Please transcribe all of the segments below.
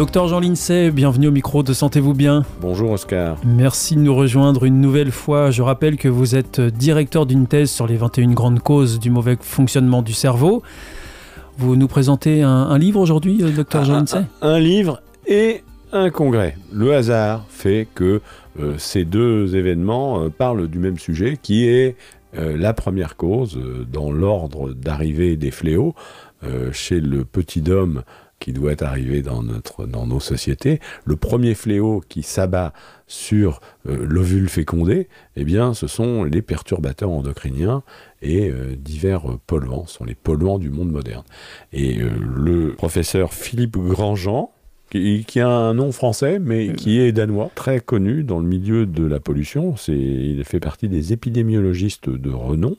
Docteur Jean Lincey, bienvenue au micro de Sentez-vous bien. Bonjour Oscar. Merci de nous rejoindre une nouvelle fois. Je rappelle que vous êtes directeur d'une thèse sur les 21 grandes causes du mauvais fonctionnement du cerveau. Vous nous présentez un, livre aujourd'hui, euh, docteur Jean Lincey? un, livre et un congrès. Le hasard fait que euh, ces deux événements euh, parlent du même sujet qui est la première cause dans l'ordre d'arrivée des fléaux chez le petit homme qui doit arriver dans, notre, dans nos sociétés. Le premier fléau qui s'abat sur euh, l'ovule fécondé, eh bien, ce sont les perturbateurs endocriniens et euh, divers polluants, ce sont les polluants du monde moderne. Et euh, le professeur Philippe Grandjean, qui, qui, a un nom français, mais qui est danois, très connu dans le milieu de la pollution, il fait partie des épidémiologistes de renom,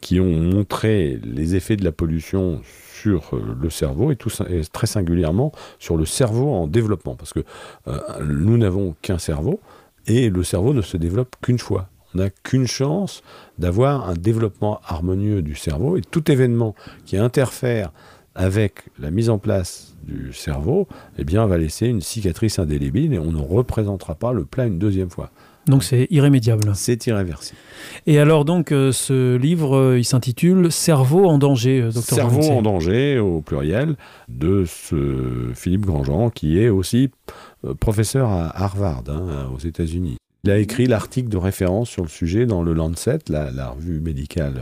qui ont montré les effets de la pollution sur euh, le cerveau et, tout, très singulièrement sur le cerveau en développement. Parce que euh, nous n'avons qu'un cerveau et le cerveau ne se développe qu'une fois. On n'a qu'une chance d'avoir un développement harmonieux du cerveau et tout événement qui interfère avec la mise en place du cerveau, eh bien, va laisser une cicatrice indélébile et on ne représentera pas le plat une deuxième fois. Donc c'est irrémédiable. C'est irréversible. Et alors donc euh, ce livre, euh, il s'intitule Cerveau en danger, euh, docteur Cerveau en danger au pluriel de ce Philippe Grandjean qui est aussi professeur à Harvard hein, aux États-Unis. Il a écrit l'article de référence sur le sujet dans le Lancet, la, revue médicale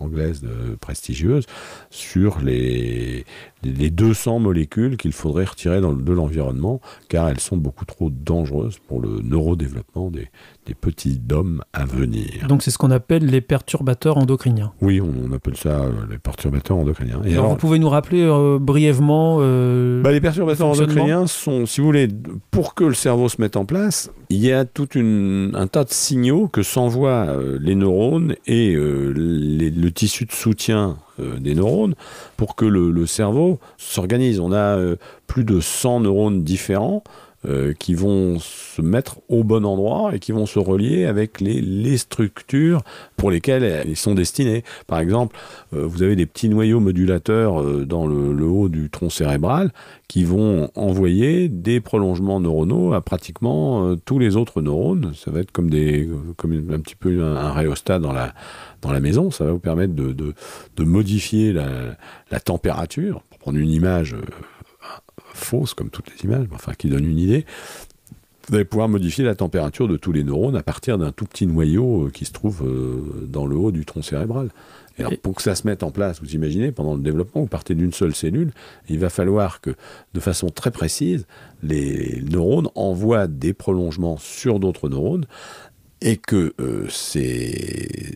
anglaise prestigieuse, sur les, les 200 molécules qu'il faudrait retirer de l'environnement, car elles sont beaucoup trop dangereuses pour le neurodéveloppement des, des petits dômes à venir. Donc c'est ce qu'on appelle les perturbateurs endocriniens. Oui, on, appelle ça euh, les perturbateurs endocriniens. Et alors, vous pouvez nous rappeler euh, brièvement euh, bah, Les perturbateurs endocriniens sont, si vous voulez, pour que le cerveau se mette en place, il y a tout un tas de signaux que s'envoient les neurones et le tissu de soutien des neurones pour que le, cerveau s'organise. On a plus de 100 neurones différents euh, qui vont se mettre au bon endroit et qui vont se relier avec les, les structures pour lesquelles ils sont destinés. Par exemple, euh, vous avez des petits noyaux modulateurs euh, dans le, haut du tronc cérébral qui vont envoyer des prolongements neuronaux à pratiquement tous les autres neurones. Ça va être comme, des, comme un petit peu un, un rhéostat dans la, dans la maison. Ça va vous permettre de, de, de modifier la, la température. Pour prendre une image fausse comme toutes les images, mais enfin qui donne une idée, vous allez pouvoir modifier la température de tous les neurones à partir d'un tout petit noyau euh, qui se trouve euh, dans le haut du tronc cérébral. Et alors, pour que ça se mette en place, vous imaginez, pendant le développement, vous partez d'une seule cellule, il va falloir que, de façon très précise, les neurones envoient des prolongements sur d'autres neurones et que euh, ces,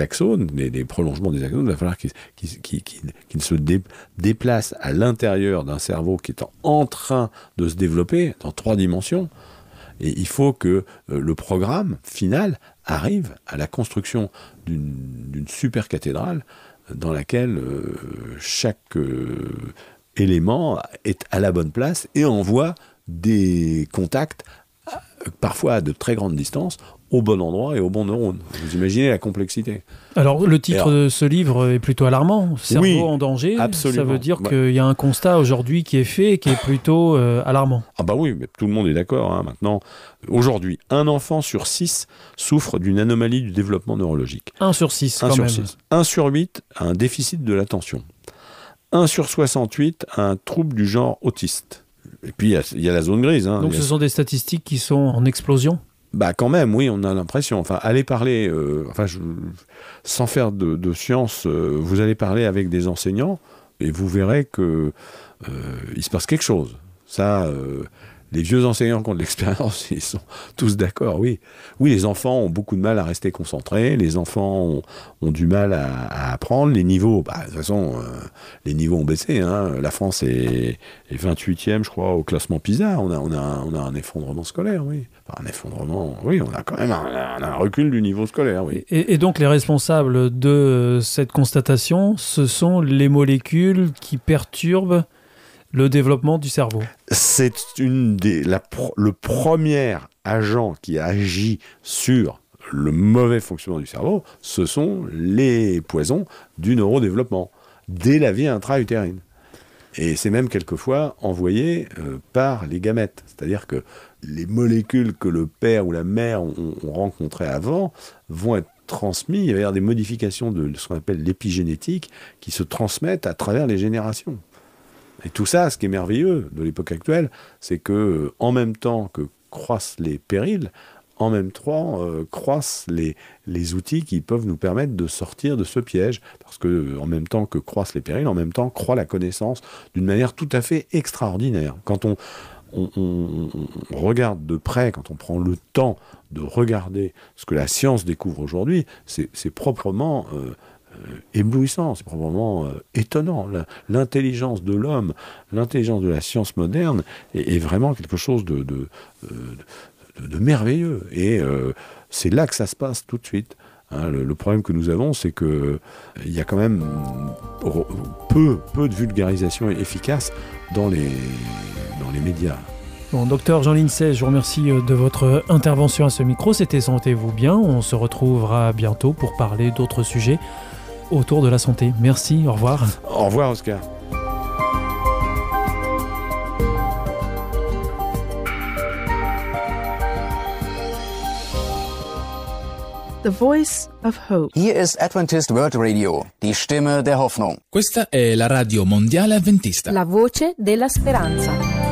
axones, les, prolongements des axones, il va falloir qu'ils se déplacent à l'intérieur d'un cerveau qui est en, train de se développer dans trois dimensions. Et il faut que euh, le programme final arrive à la construction d'une super cathédrale dans laquelle euh, chaque élément est à la bonne place et envoie des contacts parfois à de très grandes distances, au bon endroit et au bon neurone. Vous imaginez la complexité. Alors, le titre de ce livre est plutôt alarmant. Cerveau en danger. Absolument. Ça veut dire qu'il y a un constat aujourd'hui qui est fait et qui est plutôt euh, alarmant. Ah bah oui, mais tout le monde est d'accord hein, maintenant. Aujourd'hui, un enfant sur six souffre d'une anomalie du développement neurologique. Un sur six, quand même. Un sur huit a un déficit de l'attention. Un sur 68 a un trouble du genre autiste. Et puis, il y, a la zone grise. Hein. Donc, ce sont des statistiques qui sont en explosion? Bah quand même, oui, on a l'impression. Enfin, allez parler, euh, enfin, sans faire de, science, euh, vous allez parler avec des enseignants et vous verrez que euh, il se passe quelque chose. Ça, les vieux enseignants qui ont de l'expérience, ils sont tous d'accord, oui. Oui, les enfants ont beaucoup de mal à rester concentrés, les enfants ont, du mal à, apprendre, les niveaux, bah, de toute façon, euh, les niveaux ont baissé. Hein. La France est, 28e, je crois, au classement PISA. On a, on a, on a un effondrement scolaire, oui. Enfin, un effondrement, oui, on a quand même un, recul du niveau scolaire, oui. Et donc, les responsables de cette constatation, ce sont les molécules qui perturbent le développement du cerveau. C'est une des, le premier agent qui agit sur le mauvais fonctionnement du cerveau, ce sont les poisons du neurodéveloppement, dès la vie intra-utérine. Et c'est même quelquefois envoyé euh, par les gamètes. C'est-à-dire que les molécules que le père ou la mère ont, ont rencontrées avant vont être transmises. Il va y avoir des modifications de ce qu'on appelle l'épigénétique qui se transmettent à travers les générations. Et tout ça, ce qui est merveilleux de l'époque actuelle, c'est que euh, en même temps que croissent les périls, en même temps euh, croissent les, les outils qui peuvent nous permettre de sortir de ce piège. Parce que euh, en même temps que croissent les périls, en même temps croît la connaissance d'une manière tout à fait extraordinaire. Quand on, regarde de près, quand on prend le temps de regarder ce que la science découvre aujourd'hui, c'est proprement éblouissant, c'est probablement euh, étonnant. L'intelligence de l'homme, l'intelligence de la science moderne est, vraiment quelque chose de, de, euh, merveilleux. Et c'est là que ça se passe tout de suite. Hein. le, problème que nous avons, c'est que il y a quand même peu, peu de vulgarisation efficace dans les, dans les médias. Bon, docteur Jean Lincey, je vous remercie de votre intervention à ce micro. C'était Sentez-vous bien. On se retrouvera bientôt pour parler d'autres sujets autour de la santé. Merci, au revoir. Au revoir Oscar. The Voice of Hope. Hier ist Adventist World Radio, die Stimme der Hoffnung. Questa è la radio mondiale adventista. La voce della speranza.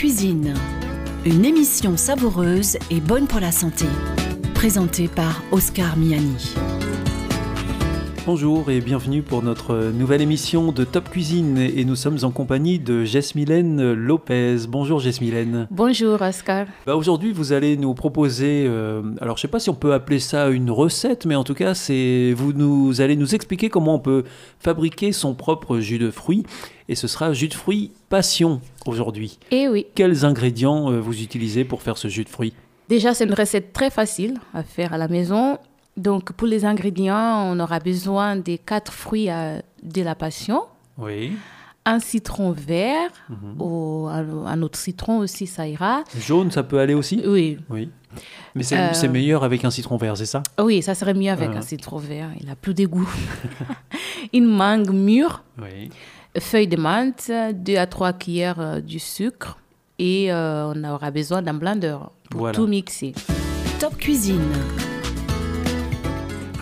Cuisine, une émission savoureuse et bonne pour la santé, présentée par Oscar Miani. Bonjour et bienvenue pour notre nouvelle émission de Top Cuisine et nous sommes en compagnie de Jesmilène Lopez. Bonjour Jesmilène. Bonjour Oscar. Bah aujourd'hui vous allez nous proposer, euh, alors je ne sais pas si on peut appeler ça une recette, mais en tout cas c'est vous nous allez nous expliquer comment on peut fabriquer son propre jus de fruits et ce sera jus de fruits passion aujourd'hui. Eh oui. Quels ingrédients euh, vous utilisez pour faire ce jus de fruits? Déjà c'est une recette très facile à faire à la maison. Donc, pour les ingrédients, on aura besoin des quatre fruits de la passion. Oui. Un citron vert, ou un, autre citron aussi, ça ira. Jaune, ça peut aller aussi? Oui. Oui. Mais c'est meilleur avec un citron vert, c'est ça? Oui, ça serait mieux avec un citron vert. Il a plus de goût. Une mangue mûre. Oui. Feuille de menthe, deux à trois cuillères du sucre. Et on aura besoin d'un blender pour tout mixer. Top Cuisine.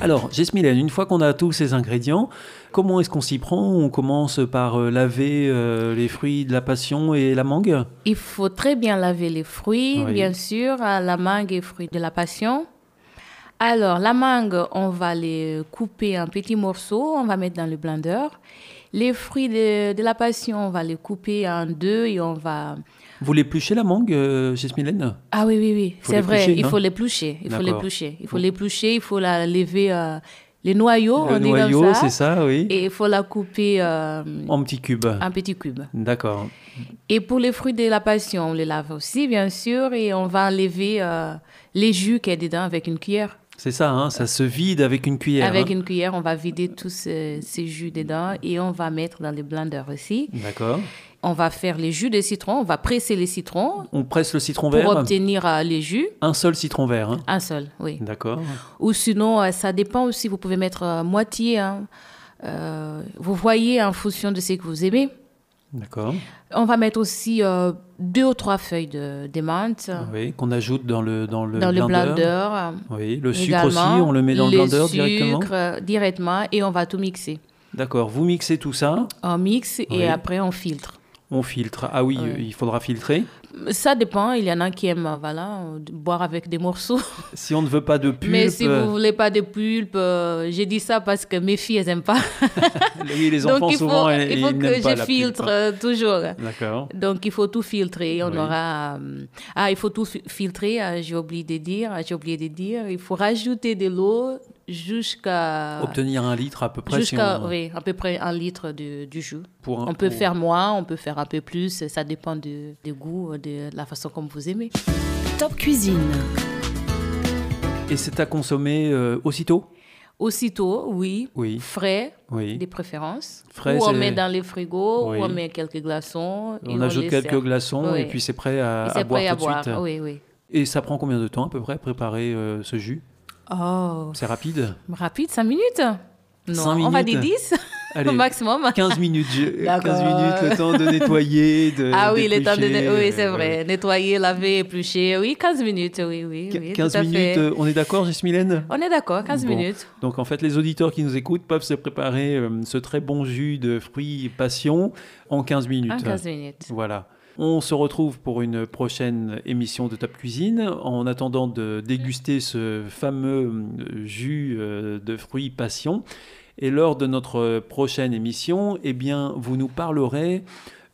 Alors, Jesmilène, une fois qu'on a tous ces ingrédients, comment est-ce qu'on s'y prend? On commence par euh, laver euh, les fruits de la passion et la mangue? Il faut très bien laver les fruits, bien sûr, la mangue et les fruits de la passion. Alors, la mangue, on va les couper en petits morceaux, on va mettre dans le blender. Les fruits de, de la passion, on va les couper en deux et on va vous l'épluchez la mangue, euh, Ah oui, oui, oui, c'est vrai. Il faut l'éplucher. Il faut l'éplucher. Il faut l'éplucher. Il faut la lever. Euh, les noyaux, le on noyau, c'est ça, oui. Et il faut la couper euh, en petits cubes. En petits cubes. D'accord. Et pour les fruits de la passion, on les lave aussi, bien sûr, et on va enlever les jus qu'il y a dedans avec une cuillère. C'est ça, hein, ça se vide avec une cuillère. Avec hein. une cuillère, on va vider tous ces, ces jus dedans et on va mettre dans les blenders aussi. D'accord. On va faire les jus de citron, on va presser les citrons. On presse le citron vert Pour obtenir euh, les jus. Un seul citron vert. Hein. Un seul, oui. D'accord. Ou sinon, euh, ça dépend aussi, vous pouvez mettre euh, moitié. Hein. vous voyez en fonction de ce que vous aimez. D'accord. On va mettre aussi deux ou trois feuilles de, de menthe. Oui, qu'on ajoute dans le dans le dans blender. le. Oui, le sucre aussi, on le met dans le blender directement. Le sucre directement et on va tout mixer. D'accord, vous mixez tout ça. On mixe et après on filtre. On filtre. Ah oui, il faudra filtrer. Ça dépend, il y en a qui aiment voilà, boire avec des morceaux. Si on ne veut pas de pulpe. Mais si vous voulez pas de pulpe, euh, j'ai dit ça parce que mes filles, elles n'aiment pas. oui, les enfants Donc il faut, souvent, il faut que pas je la filtre pulpe. euh, toujours. D'accord. Donc il faut tout filtrer. On Oui. aura. euh, Ah, il faut tout fi- filtrer. euh, J'ai oublié de dire. J'ai oublié de dire. Il faut rajouter de l'eau jusqu'à. Obtenir un litre à peu près. si Jusqu'à, on- oui, à peu près un litre de, du jus. Pour un- on peut pour- faire moins, on peut faire un peu plus. Ça dépend du du goût, de la façon comme vous aimez. Top Cuisine. Et c'est à consommer euh, aussitôt? Aussitôt, oui. Oui. Frais, Oui. des préférences. Frais, ou on met dans les frigos, Oui. ou on met quelques glaçons. et On ajoute quelques sert. glaçons Oui. et puis c'est prêt à, à c'est boire prêt à tout de boire. suite. Oui, oui. Et ça prend combien de temps à peu près préparer euh, ce jus? Oh, C'est rapide rapide, 5 minutes Non, on va dire 10 Allez, au maximum. 15 minutes, je- 15 D'accord. minutes, le temps de nettoyer, de Ah oui, le temps de... Oui, c'est vrai. Nettoyer, laver, éplucher. Oui, 15 minutes, oui, oui. oui 15 tout à minutes, fait. euh, on est d'accord, Jesmilène On est d'accord, 15 Bon. minutes. Donc en fait, les auditeurs qui nous écoutent peuvent se préparer euh, ce très bon jus de fruits passion en 15 minutes. En 15 minutes. Voilà. On se retrouve pour une prochaine émission de Top Cuisine. En attendant de déguster ce fameux euh, jus euh, de fruits passion. Et lors de notre prochaine émission, eh vous nous parlerez.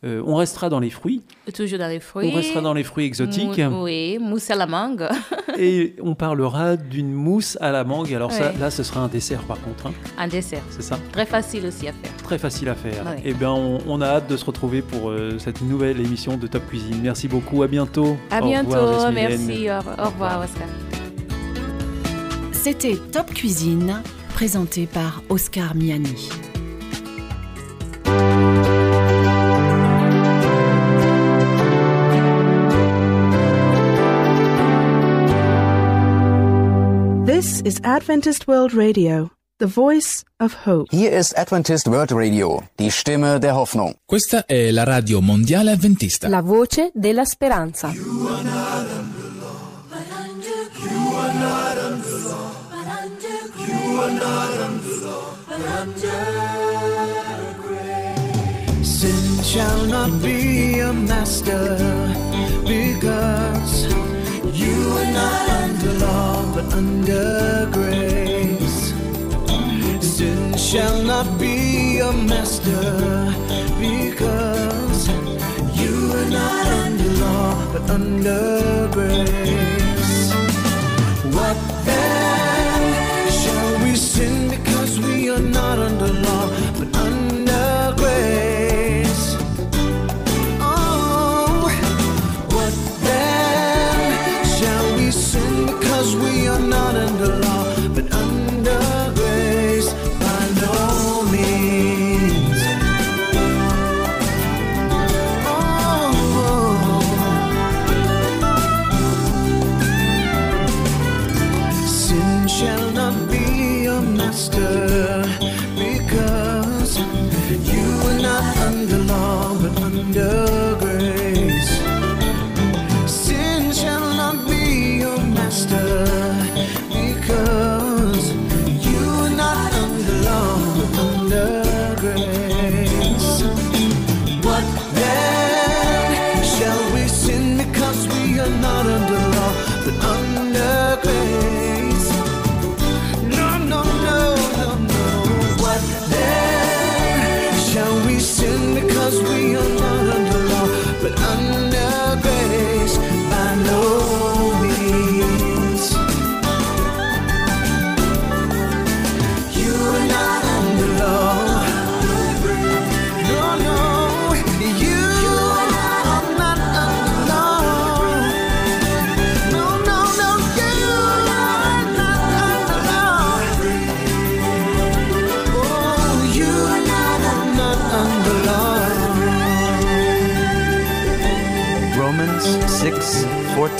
Euh, on restera dans les fruits. Toujours dans les fruits. On restera dans les fruits exotiques. Mou- oui, mousse à la mangue. et on parlera d'une mousse à la mangue. Alors ça, là, ce sera un dessert par contre. hein. Un dessert. C'est ça Très facile aussi à faire. Très facile à faire. Ouais. Eh bien, on, on a hâte de se retrouver pour euh, cette nouvelle émission de Top Cuisine. Merci beaucoup. À bientôt. À Au bientôt. revoir. Merci. Au, au revoir, Oscar. C'était Top Cuisine, présenté par Oscar Miani. Is Adventist World Radio, the voice of hope. Hier ist Adventist World Radio, die Stimme der Hoffnung. Questa è la radio mondiale adventista. La voce della speranza. Since shall not be a master because under grace. Sin shall not be a master because you are not under law but under grace.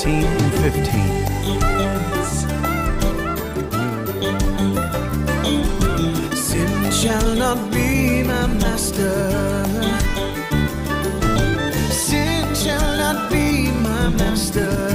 14 and 15. Sin shall not be my master. Sin shall not be my master.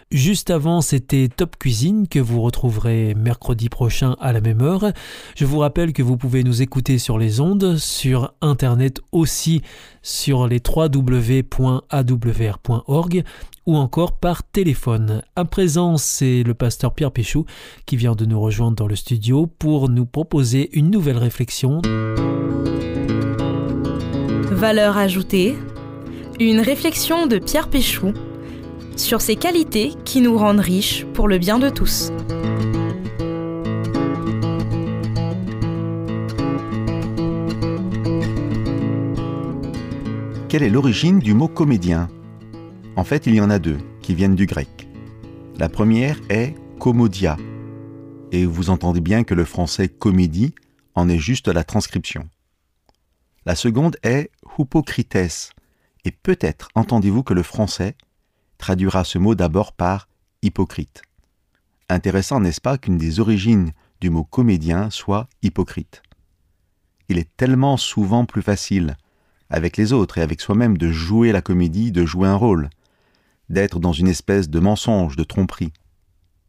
Juste avant, c'était Top Cuisine que vous retrouverez mercredi prochain à la même heure. Je vous rappelle que vous pouvez nous écouter sur les ondes, sur Internet aussi, sur les www.awr.org ou encore par téléphone. À présent, c'est le pasteur Pierre Péchou qui vient de nous rejoindre dans le studio pour nous proposer une nouvelle réflexion. Valeur ajoutée, une réflexion de Pierre Péchou sur ces qualités qui nous rendent riches pour le bien de tous. Quelle est l'origine du mot comédien? En fait, il y en a deux qui viennent du grec. La première est commodia, et vous entendez bien que le français comédie en est juste la transcription. La seconde est hypocrites, et peut-être entendez-vous que le français traduira ce mot d'abord par hypocrite. Intéressant, n'est-ce pas, qu'une des origines du mot comédien soit hypocrite. Il est tellement souvent plus facile avec les autres et avec soi-même de jouer la comédie, de jouer un rôle, d'être dans une espèce de mensonge, de tromperie.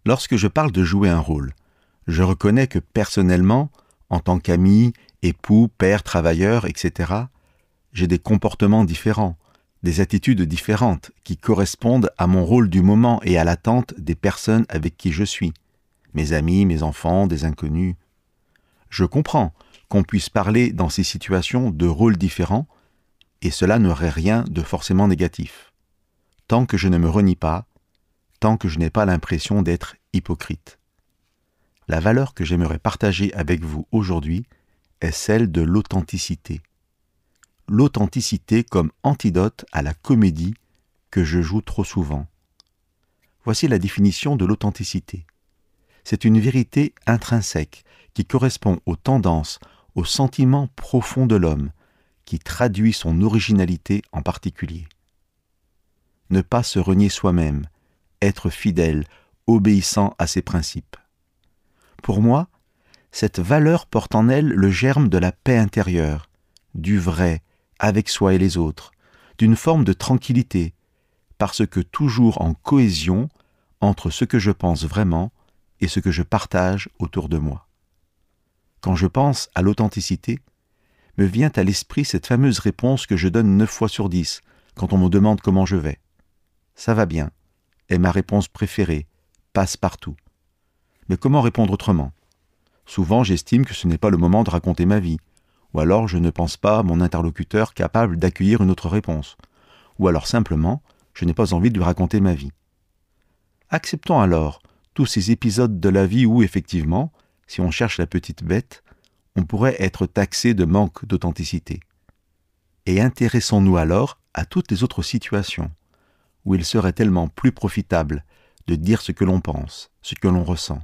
Lorsque je parle de jouer un rôle, je reconnais que personnellement, en tant qu'ami, époux, père, travailleur, etc., j'ai des comportements différents, des attitudes différentes qui correspondent à mon rôle du moment et à l'attente des personnes avec qui je suis, mes amis, mes enfants, des inconnus. Je comprends qu'on puisse parler dans ces situations de rôles différents, et cela n'aurait rien de forcément négatif, tant que je ne me renie pas, tant que je n'ai pas l'impression d'être hypocrite. La valeur que j'aimerais partager avec vous aujourd'hui est celle de l'authenticité. L'authenticité comme antidote à la comédie que je joue trop souvent. Voici la définition de l'authenticité. C'est une vérité intrinsèque qui correspond aux tendances, aux sentiments profonds de l'homme, qui traduit son originalité en particulier. Ne pas se renier soi-même, être fidèle, obéissant à ses principes. Pour moi, cette valeur porte en elle le germe de la paix intérieure, du vrai, avec soi et les autres, d'une forme de tranquillité, parce que toujours en cohésion entre ce que je pense vraiment et ce que je partage autour de moi. Quand je pense à l'authenticité, me vient à l'esprit cette fameuse réponse que je donne neuf fois sur dix quand on me demande comment je vais. Ça va bien, est ma réponse préférée, passe partout. Mais comment répondre autrement? Souvent j'estime que ce n'est pas le moment de raconter ma vie, ou alors je ne pense pas à mon interlocuteur capable d'accueillir une autre réponse, ou alors simplement je n'ai pas envie de lui raconter ma vie. Acceptons alors tous ces épisodes de la vie où, effectivement, si on cherche la petite bête, on pourrait être taxé de manque d'authenticité. Et intéressons-nous alors à toutes les autres situations où il serait tellement plus profitable de dire ce que l'on pense, ce que l'on ressent.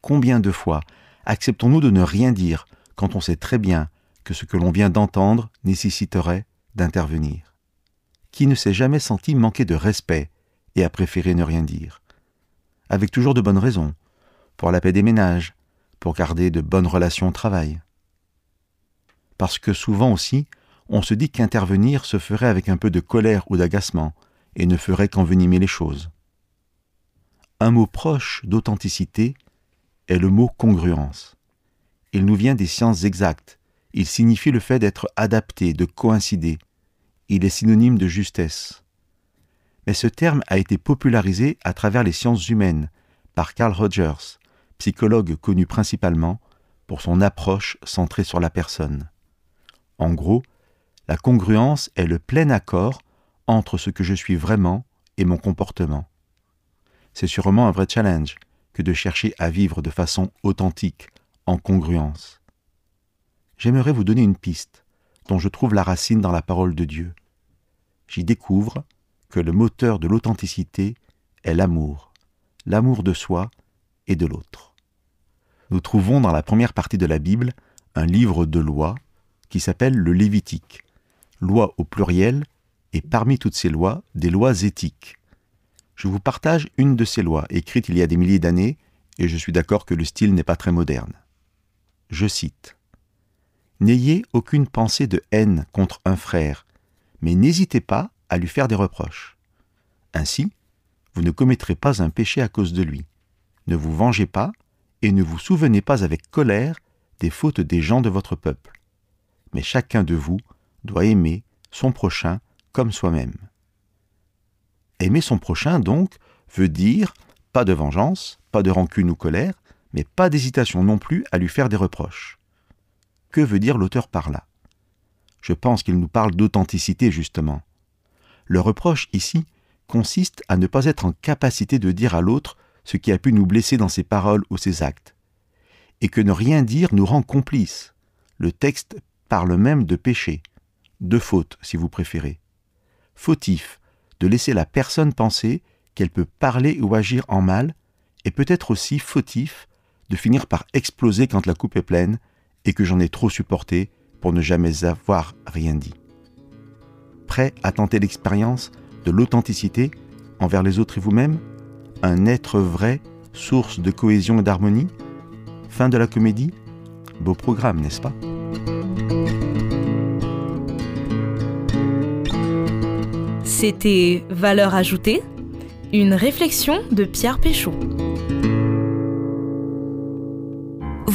Combien de fois acceptons-nous de ne rien dire quand on sait très bien que ce que l'on vient d'entendre nécessiterait d'intervenir Qui ne s'est jamais senti manquer de respect et a préféré ne rien dire Avec toujours de bonnes raisons, pour la paix des ménages, pour garder de bonnes relations au travail. Parce que souvent aussi, on se dit qu'intervenir se ferait avec un peu de colère ou d'agacement, et ne ferait qu'envenimer les choses. Un mot proche d'authenticité est le mot congruence. Il nous vient des sciences exactes, il signifie le fait d'être adapté, de coïncider, il est synonyme de justesse. Mais ce terme a été popularisé à travers les sciences humaines par Carl Rogers, psychologue connu principalement pour son approche centrée sur la personne. En gros, la congruence est le plein accord entre ce que je suis vraiment et mon comportement. C'est sûrement un vrai challenge que de chercher à vivre de façon authentique, en congruence. J'aimerais vous donner une piste dont je trouve la racine dans la parole de Dieu. J'y découvre que le moteur de l'authenticité est l'amour, l'amour de soi et de l'autre nous trouvons dans la première partie de la Bible un livre de lois qui s'appelle le Lévitique, loi au pluriel, et parmi toutes ces lois, des lois éthiques. Je vous partage une de ces lois, écrite il y a des milliers d'années, et je suis d'accord que le style n'est pas très moderne. Je cite. N'ayez aucune pensée de haine contre un frère, mais n'hésitez pas à lui faire des reproches. Ainsi, vous ne commettrez pas un péché à cause de lui. Ne vous vengez pas, et ne vous souvenez pas avec colère des fautes des gens de votre peuple. Mais chacun de vous doit aimer son prochain comme soi-même. Aimer son prochain, donc, veut dire pas de vengeance, pas de rancune ou colère, mais pas d'hésitation non plus à lui faire des reproches. Que veut dire l'auteur par là? Je pense qu'il nous parle d'authenticité, justement. Le reproche ici consiste à ne pas être en capacité de dire à l'autre ce qui a pu nous blesser dans ses paroles ou ses actes, et que ne rien dire nous rend complices. Le texte parle même de péché, de faute si vous préférez. Fautif, de laisser la personne penser qu'elle peut parler ou agir en mal, et peut-être aussi fautif de finir par exploser quand la coupe est pleine et que j'en ai trop supporté pour ne jamais avoir rien dit. Prêt à tenter l'expérience de l'authenticité envers les autres et vous-même un être vrai, source de cohésion et d'harmonie Fin de la comédie Beau programme, n'est-ce pas? C'était Valeur ajoutée, une réflexion de Pierre Péchaud.